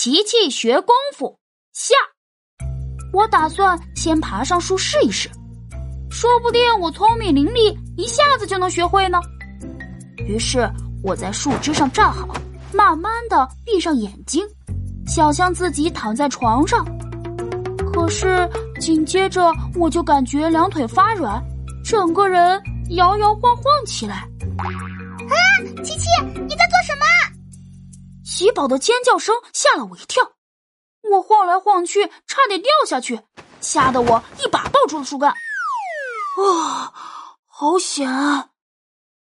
琪琪学功夫下，我打算先爬上树试一试，说不定我聪明伶俐，一下子就能学会呢。于是我在树枝上站好，慢慢的闭上眼睛，想象自己躺在床上。可是紧接着我就感觉两腿发软，整个人摇摇晃晃起来。啊，琪琪，你在？喜宝的尖叫声吓了我一跳，我晃来晃去，差点掉下去，吓得我一把抱住了树干。哇，好险！啊！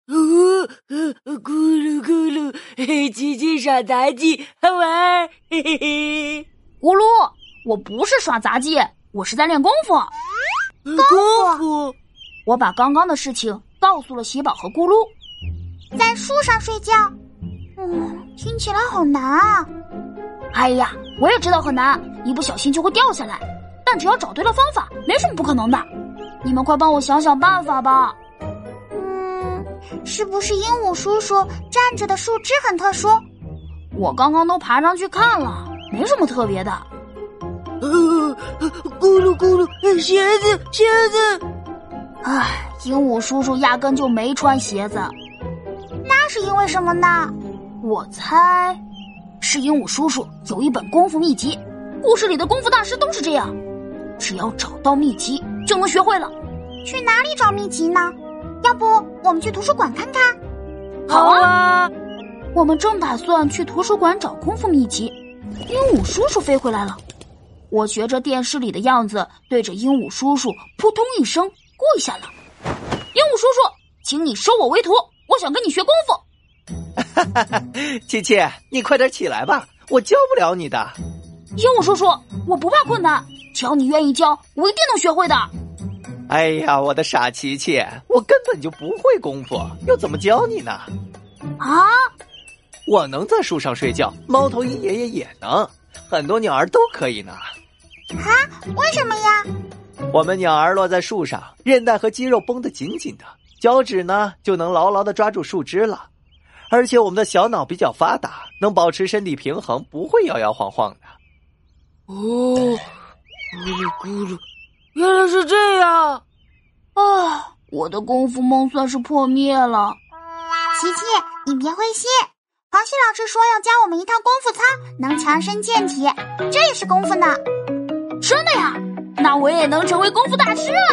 咕噜咕噜，嘿，琪琪耍杂技好玩，嘿嘿嘿。咕噜，我不是耍杂技，我是在练功夫。功夫，我把刚刚的事情告诉了喜宝和咕噜。在树上睡觉，嗯，听起来好难啊！哎呀，我也知道很难，一不小心就会掉下来。但只要找对了方法，没什么不可能的。你们快帮我想想办法吧。嗯，是不是鹦鹉叔叔站着的树枝很特殊？我刚刚都爬上去看了，没什么特别的。呃，咕噜咕噜，鞋子，鞋子。唉，鹦鹉叔叔压根就没穿鞋子。那是因为什么呢？我猜，是鹦鹉叔叔有一本功夫秘籍。故事里的功夫大师都是这样，只要找到秘籍就能学会了。去哪里找秘籍呢？要不我们去图书馆看看？好啊！我们正打算去图书馆找功夫秘籍，鹦鹉叔叔飞回来了。我学着电视里的样子，对着鹦鹉叔叔扑通一声跪下了。鹦鹉叔叔，请你收我为徒。我想跟你学功夫！琪琪，你快点起来吧，我教不了你的。鹦鹉叔叔，我不怕困难，只要你愿意教，我一定能学会的。哎呀，我的傻琪琪，我根本就不会功夫，又怎么教你呢？啊！我能在树上睡觉，猫头鹰爷爷也能，很多鸟儿都可以呢。啊？为什么呀？我们鸟儿落在树上，韧带和肌肉绷得紧紧的。脚趾呢就能牢牢的抓住树枝了，而且我们的小脑比较发达，能保持身体平衡，不会摇摇晃晃的。哦，咕噜咕噜，原来是这样！啊，我的功夫梦算是破灭了。琪琪，你别灰心，螃蟹老师说要教我们一套功夫操，能强身健体，这也是功夫呢。真的呀？那我也能成为功夫大师了。